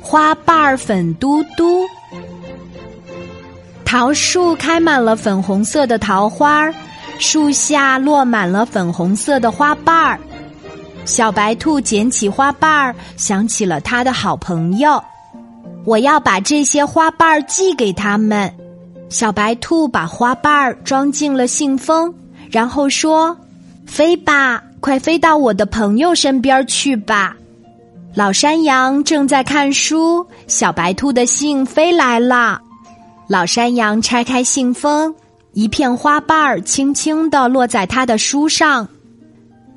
花瓣儿粉嘟嘟。桃树开满了粉红色的桃花，树下落满了粉红色的花瓣儿。小白兔捡起花瓣儿，想起了他的好朋友。我要把这些花瓣儿寄给他们。小白兔把花瓣儿装进了信封，然后说：“飞吧，快飞到我的朋友身边去吧。”老山羊正在看书，小白兔的信飞来了。老山羊拆开信封，一片花瓣儿轻轻地落在他的书上。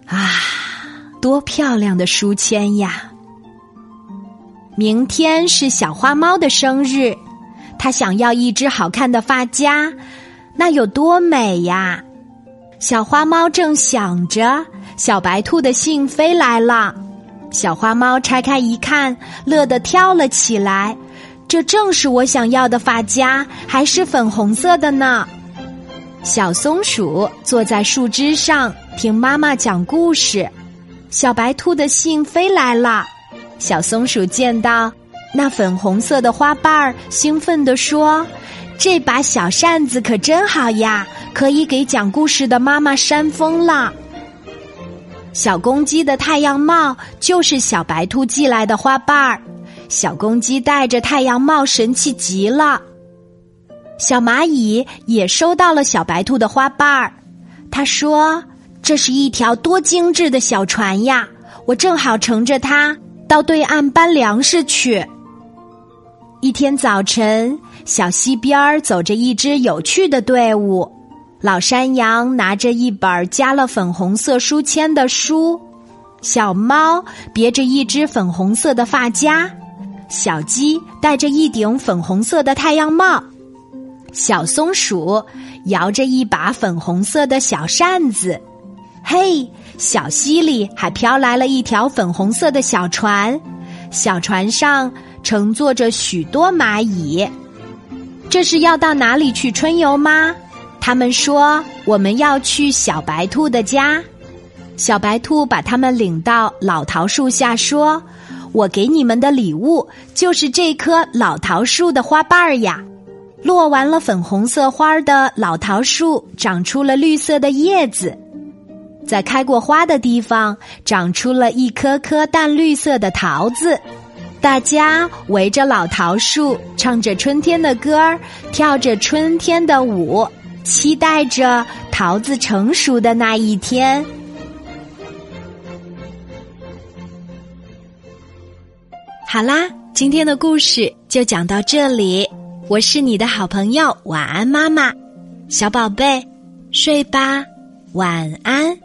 啊，多漂亮的书签呀！明天是小花猫的生日，它想要一只好看的发夹，那有多美呀！小花猫正想着，小白兔的信飞来了。小花猫拆开一看，乐得跳了起来。这正是我想要的发夹，还是粉红色的呢。小松鼠坐在树枝上听妈妈讲故事，小白兔的信飞来了。小松鼠见到那粉红色的花瓣儿，兴奋地说：“这把小扇子可真好呀，可以给讲故事的妈妈扇风了。”小公鸡的太阳帽就是小白兔寄来的花瓣儿，小公鸡戴着太阳帽神气极了。小蚂蚁也收到了小白兔的花瓣儿，他说：“这是一条多精致的小船呀，我正好乘着它。”到对岸搬粮食去。一天早晨，小溪边儿走着一支有趣的队伍。老山羊拿着一本加了粉红色书签的书，小猫别着一只粉红色的发夹，小鸡戴着一顶粉红色的太阳帽，小松鼠摇着一把粉红色的小扇子。嘿，小溪里还飘来了一条粉红色的小船，小船上乘坐着许多蚂蚁。这是要到哪里去春游吗？他们说我们要去小白兔的家。小白兔把他们领到老桃树下，说：“我给你们的礼物就是这棵老桃树的花瓣儿呀。落完了粉红色花的老桃树，长出了绿色的叶子。”在开过花的地方，长出了一颗颗淡绿色的桃子。大家围着老桃树，唱着春天的歌儿，跳着春天的舞，期待着桃子成熟的那一天。好啦，今天的故事就讲到这里。我是你的好朋友晚安妈妈，小宝贝，睡吧，晚安。